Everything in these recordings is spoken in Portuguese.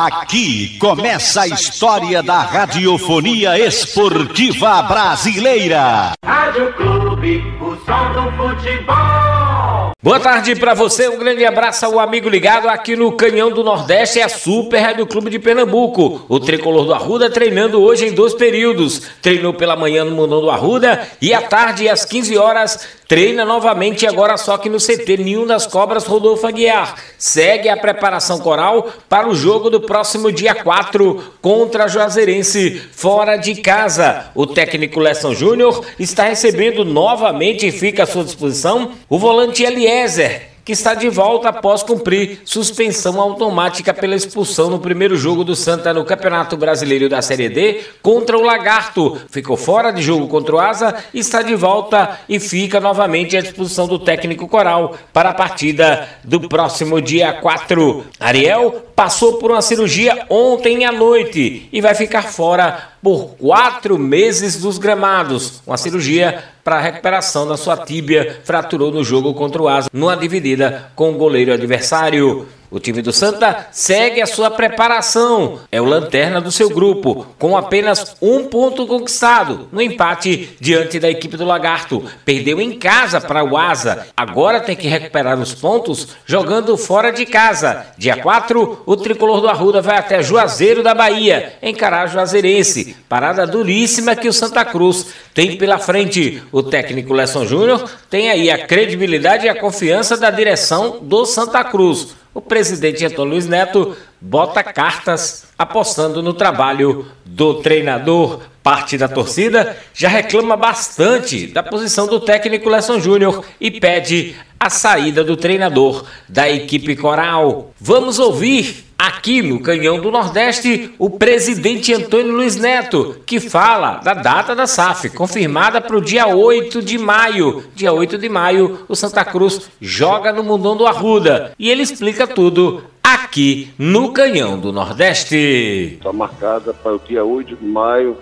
Aqui começa a história da radiofonia esportiva brasileira. Rádio Clube, o som do futebol. Boa tarde para você, um grande abraço ao amigo ligado aqui no Canhão do Nordeste, é a Super Rádio Clube de Pernambuco. O tricolor do Arruda treinando hoje em dois períodos. Treinou pela manhã no Mundão do Arruda e à tarde, às 15 horas, treina novamente agora só que no CT Ninho das Cobras Rodolfo Aguiar. Segue a preparação coral para o jogo do próximo dia 4 contra a Juazeirense, fora de casa. O técnico Lesson Júnior está recebendo novamente e fica à sua disposição o volante Eliezer que está de volta após cumprir suspensão automática pela expulsão no primeiro jogo do Santa no Campeonato Brasileiro da Série D contra o Lagarto. Ficou fora de jogo contra o Asa, está de volta e fica novamente à disposição do técnico Coral para a partida do próximo dia 4. Ariel passou por uma cirurgia ontem à noite e vai ficar fora por quatro meses dos gramados. Uma cirurgia para recuperação da sua tíbia, fraturou no jogo contra o Asa, numa dividida com o goleiro adversário. O time do Santa segue a sua preparação. É o lanterna do seu grupo, com apenas um ponto conquistado no empate diante da equipe do Lagarto. Perdeu em casa para o Asa. Agora tem que recuperar os pontos jogando fora de casa. Dia 4, o tricolor do Arruda vai até Juazeiro da Bahia, encarar Juazeirense. Parada duríssima que o Santa Cruz tem pela frente. O técnico Lesson Júnior tem aí a credibilidade e a confiança da direção do Santa Cruz o presidente Antônio Luiz Neto bota cartas apostando no trabalho do treinador. Parte da torcida já reclama bastante da posição do técnico Lesson Júnior e pede a saída do treinador da equipe coral. Vamos ouvir aqui no Canhão do Nordeste o presidente Antônio Luiz Neto, que fala da data da SAF, confirmada para o dia 8 de maio. Dia 8 de maio, o Santa Cruz joga no Mundão do Arruda. E ele explica tudo aqui no Canhão do Nordeste. Está marcada para o dia 8 de maio.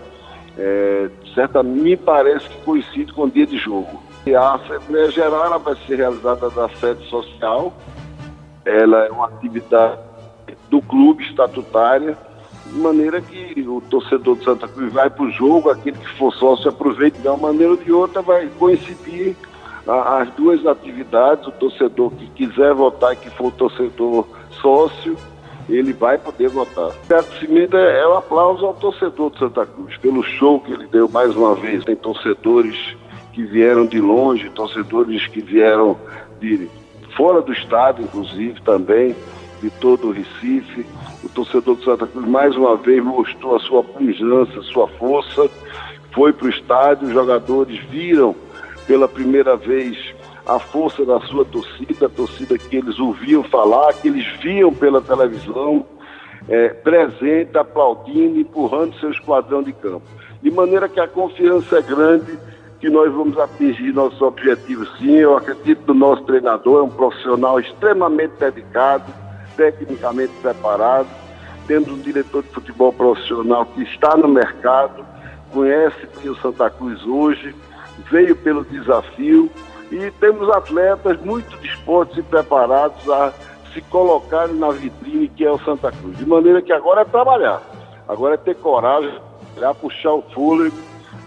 É, certa, me parece que coincide com o dia de jogo. E a Assembleia Geral vai ser realizada na sede social. Ela é uma atividade do clube estatutária, de maneira que o torcedor de Santa Cruz vai para o jogo, aquele que for sócio aproveita de uma maneira ou de outra, vai coincidir as duas atividades, o torcedor que quiser votar e que for torcedor sócio, ele vai poder votar. O agradecimento é, é um aplauso ao torcedor de Santa Cruz, pelo show que ele deu mais uma vez. Tem torcedores que vieram de longe, torcedores que vieram de fora do estado, inclusive, também de todo o Recife. O torcedor do Santa Cruz mais uma vez mostrou a sua pujança, sua força, foi para o estádio, os jogadores viram pela primeira vez a força da sua torcida, a torcida que eles ouviam falar, que eles viam pela televisão, é, presente, aplaudindo, empurrando seu esquadrão de campo. De maneira que a confiança é grande que nós vamos atingir nossos objetivos sim. Eu acredito no nosso treinador, é um profissional extremamente dedicado, tecnicamente preparado. Temos um diretor de futebol profissional que está no mercado, conhece o Santa Cruz hoje, veio pelo desafio e temos atletas muito dispostos e preparados a se colocarem na vitrine que é o Santa Cruz. De maneira que agora é trabalhar, agora é ter coragem, é puxar o fôlego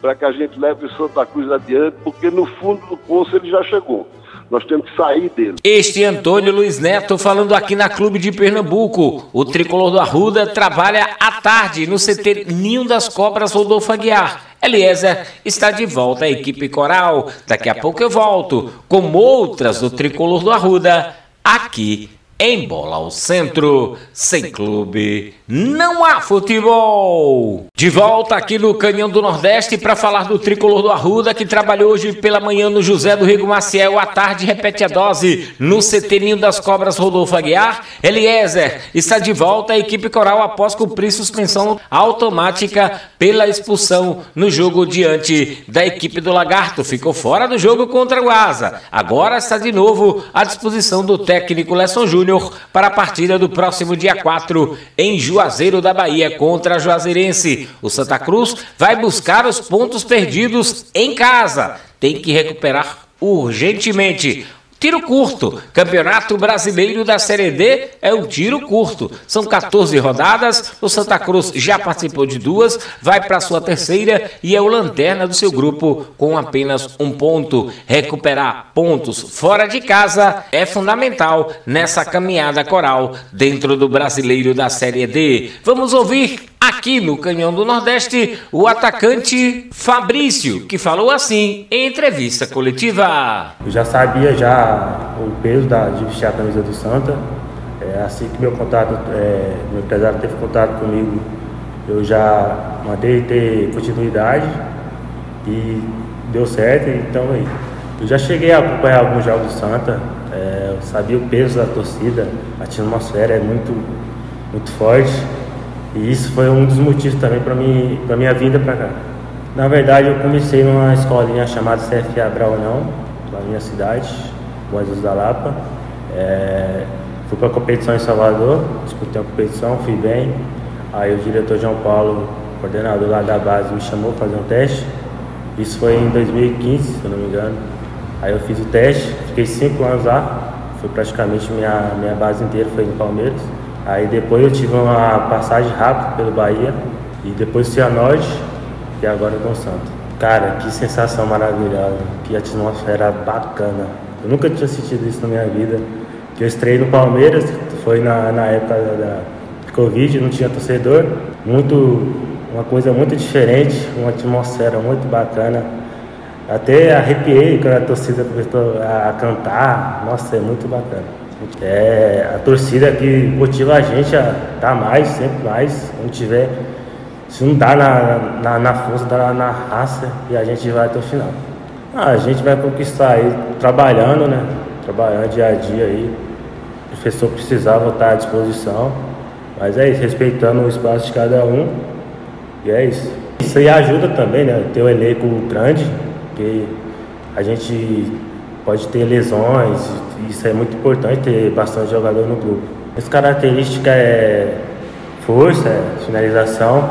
para que a gente leve o Santa Cruz adiante, porque no fundo do poço ele já chegou. Nós temos que sair dele. Este Antônio Luiz Neto falando aqui na Clube de Pernambuco. O tricolor do Arruda trabalha à tarde no CT Ninho das Cobras Rodolfo Aguiar. Eliezer está de volta à equipe coral. Daqui a pouco eu volto com outras do tricolor do Arruda aqui em Bola ao Centro, sem clube, não há futebol. De volta aqui no Canhão do Nordeste para falar do tricolor do Arruda que trabalhou hoje pela manhã no José do Rigo Maciel, à tarde repete a dose no CT das Cobras Rodolfo Aguiar. Eliezer está de volta à equipe coral após cumprir suspensão automática pela expulsão no jogo diante da equipe do Lagarto. Ficou fora do jogo contra o Asa. Agora está de novo à disposição do técnico Lesson Júnior Júnior para a partida do próximo dia 4 em Juazeiro da Bahia contra a Juazeirense. O Santa Cruz vai buscar os pontos perdidos em casa. Tem que recuperar urgentemente Tiro curto. Campeonato Brasileiro da Série D é o tiro curto. São 14 rodadas. O Santa Cruz já participou de duas, vai para sua terceira e é o lanterna do seu grupo com apenas um ponto. Recuperar pontos fora de casa é fundamental nessa caminhada coral dentro do Brasileiro da Série D. Vamos ouvir aqui no Canhão do Nordeste o atacante Fabrício, que falou assim em entrevista coletiva. Eu já sabia já o peso da, de vestir a camisa do Santa. É, assim que meu contato, é, meu empresário teve contato comigo, eu já mandei ter continuidade e deu certo. Então eu já cheguei a acompanhar alguns jogos do Santa, é, eu sabia o peso da torcida, a atmosfera é muito, muito forte. E isso foi um dos motivos também para mim, para minha vinda para cá. Na verdade, eu comecei numa escolinha chamada CFA Braunão, na minha cidade, Bom Jesus da Lapa. É, fui para a competição em Salvador, disputei a competição, fui bem. Aí o diretor João Paulo, coordenador lá da base, me chamou para fazer um teste. Isso foi em 2015, se eu não me engano. Aí eu fiz o teste, fiquei cinco anos lá, foi praticamente minha, minha base inteira, foi no Palmeiras. Aí depois eu tive uma passagem rápida pelo Bahia e depois Cianorte e agora com o Santo. Cara, que sensação maravilhosa, que atmosfera bacana. Eu nunca tinha sentido isso na minha vida. Que eu estrei no Palmeiras, foi na, na época da, da Covid, não tinha torcedor. Muito, uma coisa muito diferente, uma atmosfera muito bacana. Até arrepiei quando a torcida começou a cantar. Nossa, é muito bacana. É a torcida que motiva a gente a dar mais, sempre mais, quando tiver. Se não dá na, na, na força, dá na raça e a gente vai até o final. Ah, a gente vai conquistar aí trabalhando, né? Trabalhando dia a dia aí. O professor precisava estar à disposição. Mas é isso, respeitando o espaço de cada um. E é isso. Isso aí ajuda também, né? Ter um elenco grande, que a gente pode ter lesões, isso é muito importante ter bastante jogador no grupo. As características é força, é finalização,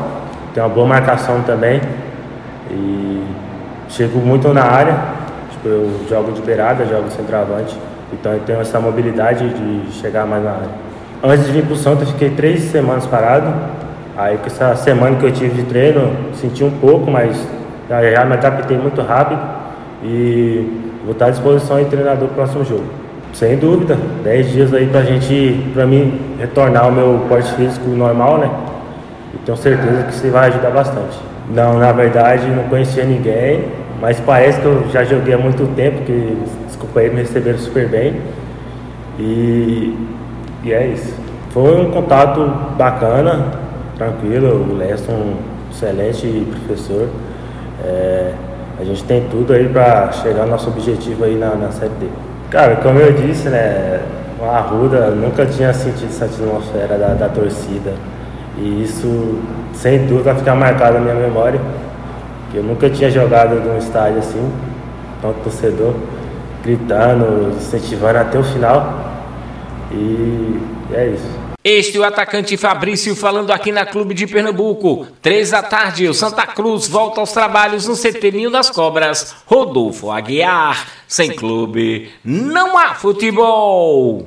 tem uma boa marcação também e chego muito na área, tipo, eu jogo de beirada, jogo centroavante, então eu tenho essa mobilidade de chegar mais na área. Antes de vir para o Santos, eu fiquei três semanas parado. Aí com essa semana que eu tive de treino, senti um pouco, mas já, me adaptei muito rápido e vou estar à disposição de treinador no próximo jogo. Sem dúvida, 10 dias aí pra gente, pra mim, retornar ao meu porte físico normal, né? E tenho certeza que isso vai ajudar bastante. Não, na verdade, não conhecia ninguém, mas parece que eu já joguei há muito tempo, que os companheiros me receberam super bem. E, e é isso. Foi um contato bacana, tranquilo, o Leston, excelente professor. É, a gente tem tudo aí para chegar ao nosso objetivo aí na, na Série D. Cara, como eu disse, né, a Arruda nunca tinha sentido essa atmosfera da, da torcida. E isso, sem dúvida, vai ficar marcado na minha memória. Que eu nunca tinha jogado num estádio assim, tanto torcedor, gritando, incentivando até o final. E é isso. Este é o atacante Fabrício falando aqui na Clube de Pernambuco. Três da tarde, o Santa Cruz volta aos trabalhos no CT Ninho das Cobras. Rodolfo Aguiar, sem clube, não há futebol.